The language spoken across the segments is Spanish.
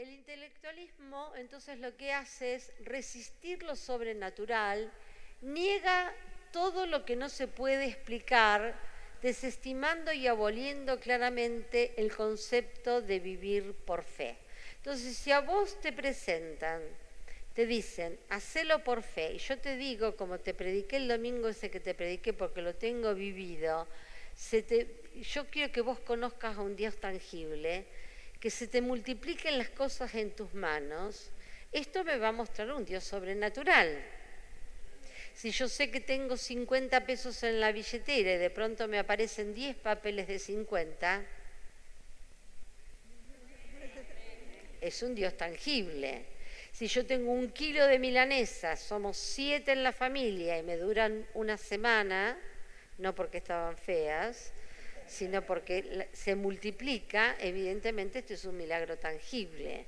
el intelectualismo entonces lo que hace es resistir lo sobrenatural, niega todo lo que no se puede explicar, desestimando y aboliendo claramente el concepto de vivir por fe. Entonces, si a vos te presentan, te dicen, hacelo por fe, y yo te digo, como te prediqué el domingo ese que te prediqué porque lo tengo vivido, yo quiero que vos conozcas a un Dios tangible, que se te multipliquen las cosas en tus manos, esto me va a mostrar un Dios sobrenatural. Si yo sé que tengo 50 pesos en la billetera y de pronto me aparecen 10 papeles de 50, es un Dios tangible. Si yo tengo un kilo de milanesa, somos siete en la familia y me duran una semana, no porque estaban feas, sino porque se multiplica, evidentemente esto es un milagro tangible.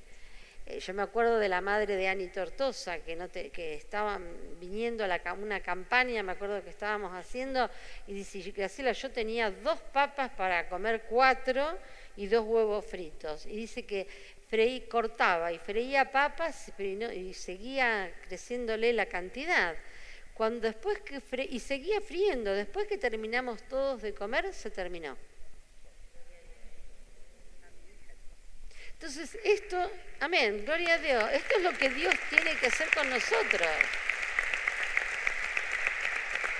Eh, yo me acuerdo de la madre de Ani Tortosa, que, no que estaban viniendo a la, una campaña, me acuerdo que estábamos haciendo, y dice, Graciela, yo tenía dos papas para comer cuatro y dos huevos fritos. Y dice que freí, cortaba y freía papas y seguía creciéndole la cantidad. Cuando después que y seguía friendo, después que terminamos todos de comer, se terminó. Entonces, esto, amén, gloria a Dios, esto es lo que Dios tiene que hacer con nosotros.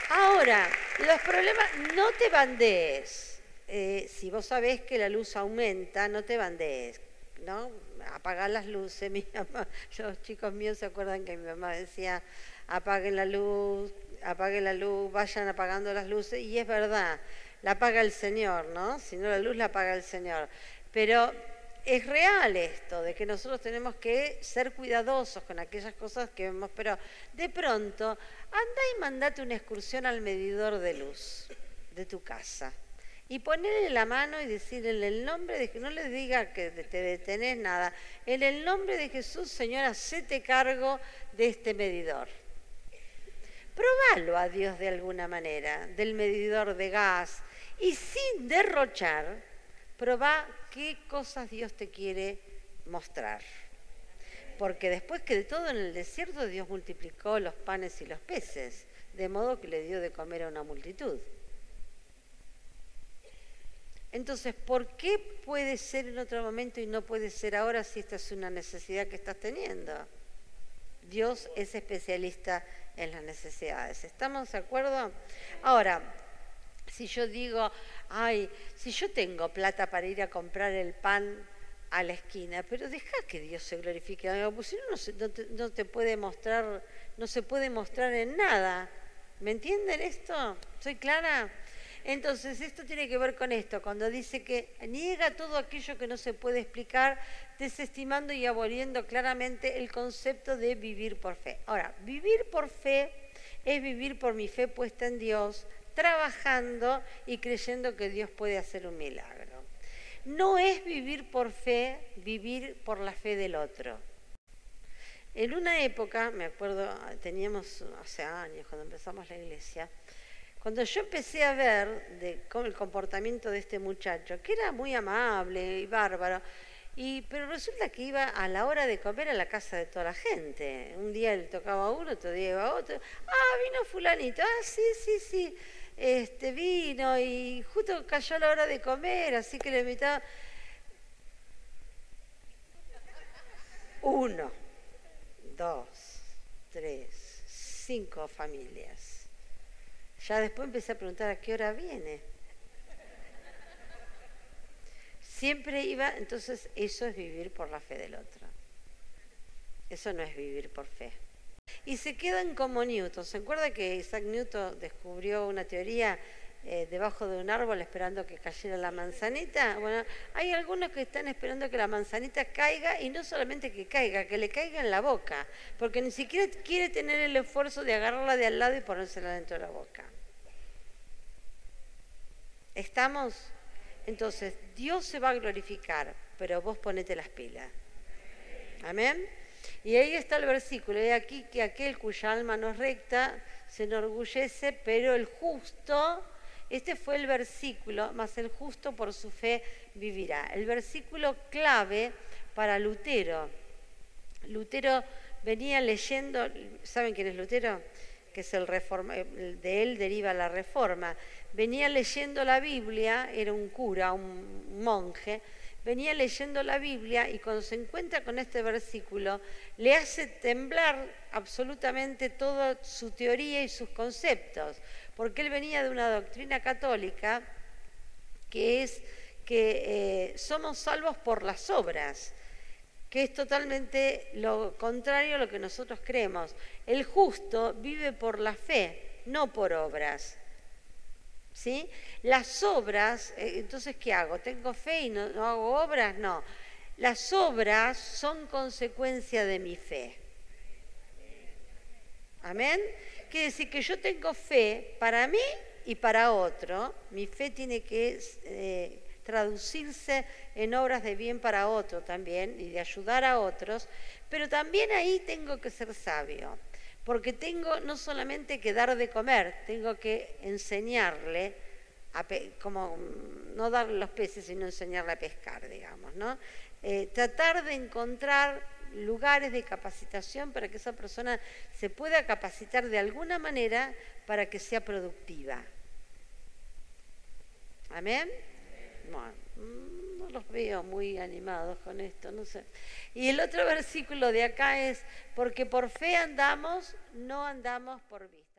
Ahora, los problemas, no te bandees. Eh, si vos sabés que la luz aumenta, no te bandees, ¿no? Apagar las luces. Mi mamá, los chicos míos se acuerdan que mi mamá decía, apaguen la luz, apaguen la luz, vayan apagando las luces, y es verdad, la apaga el Señor, ¿no? Si no la luz la apaga el Señor. Pero es real esto, de que nosotros tenemos que ser cuidadosos con aquellas cosas que vemos, pero de pronto anda y mandate una excursión al medidor de luz de tu casa y ponerle la mano y decirle en el nombre de no le diga que te detenés nada, en el nombre de Jesús, Señora, te cargo de este medidor. Probalo a Dios de alguna manera, del medidor de gas, y sin derrochar, probá qué cosas Dios te quiere mostrar. Porque después que de todo en el desierto Dios multiplicó los panes y los peces, de modo que le dio de comer a una multitud. Entonces, ¿por qué puede ser en otro momento y no puede ser ahora si esta es una necesidad que estás teniendo? Dios es especialista en las necesidades. ¿Estamos de acuerdo? Ahora, si yo digo, ay, si yo tengo plata para ir a comprar el pan a la esquina, pero deja que Dios se glorifique, pues si no, no, te, puede mostrar, no se puede mostrar en nada. ¿Me entienden esto? ¿Soy clara? Entonces, esto tiene que ver con esto, cuando dice que niega todo aquello que no se puede explicar, desestimando y aboliendo claramente el concepto de vivir por fe. Ahora, vivir por fe es vivir por mi fe puesta en Dios, trabajando y creyendo que Dios puede hacer un milagro. No es vivir por fe, vivir por la fe del otro. En una época, me acuerdo, teníamos hace años cuando empezamos la iglesia, cuando yo empecé a ver de, el comportamiento de este muchacho, que era muy amable y bárbaro, y, pero resulta que iba a la hora de comer a la casa de toda la gente. Un día le tocaba a uno, otro día iba a otro. Ah, vino fulanito. Ah, sí, sí, sí. Este vino y justo cayó la hora de comer, así que le invitaba. Uno, dos, tres, cinco familias. Ya después empecé a preguntar a qué hora viene. Siempre iba, entonces eso es vivir por la fe del otro. Eso no es vivir por fe. Y se quedan como Newton. ¿Se acuerda que Isaac Newton descubrió una teoría eh, debajo de un árbol esperando que cayera la manzanita? Bueno, hay algunos que están esperando que la manzanita caiga y no solamente que caiga, que le caiga en la boca, porque ni siquiera quiere tener el esfuerzo de agarrarla de al lado y ponérsela dentro de la boca. ¿Estamos? Entonces, Dios se va a glorificar, pero vos ponete las pilas. Amén. Y ahí está el versículo, y aquí que aquel cuya alma no es recta se enorgullece, pero el justo, este fue el versículo, más el justo por su fe vivirá. El versículo clave para Lutero. Lutero venía leyendo, ¿saben quién es Lutero? Que es el reforma, de él deriva la reforma. Venía leyendo la Biblia, era un cura, un monje, venía leyendo la Biblia y cuando se encuentra con este versículo, le hace temblar absolutamente toda su teoría y sus conceptos, porque él venía de una doctrina católica que es que eh, somos salvos por las obras, que es totalmente lo contrario a lo que nosotros creemos. El justo vive por la fe, no por obras. ¿Sí? Las obras, eh, entonces, ¿qué hago? ¿Tengo fe y no, hago obras? No. Las obras son consecuencia de mi fe. Amén. Quiere decir que yo tengo fe para mí y para otro. Mi fe tiene que eh, traducirse en obras de bien para otro también y de ayudar a otros. Pero también ahí tengo que ser sabio porque tengo no solamente que dar de comer, tengo que enseñarle, como mm, no darle los peces, sino enseñarle a pescar, digamos, ¿no? Eh, tratar de encontrar lugares de capacitación para que esa persona se pueda capacitar de alguna manera para que sea productiva. Amén. Bueno, mm, los veo muy animados con esto, no sé. Y el otro versículo de acá es, porque por fe andamos, no andamos por vista.